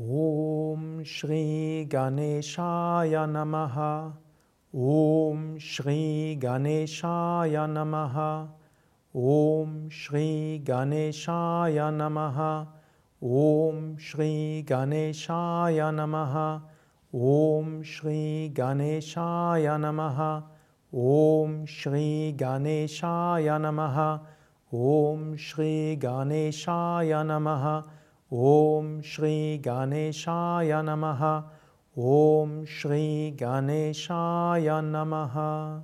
ॐ श्रीगणेशाय नमः। ॐ श्रीगणेशाय नमः। ॐ श्रीगणेशाय नमः। ॐ श्रीगणेशाय नमः। ॐ श्रीगणेशाय नमः। ॐ श्रीगणेशाय नमः। ॐ श्रीगणेशाय नमः। Om Shri Ganeshaya Namaha. Om Shri Ganeshaya Namaha.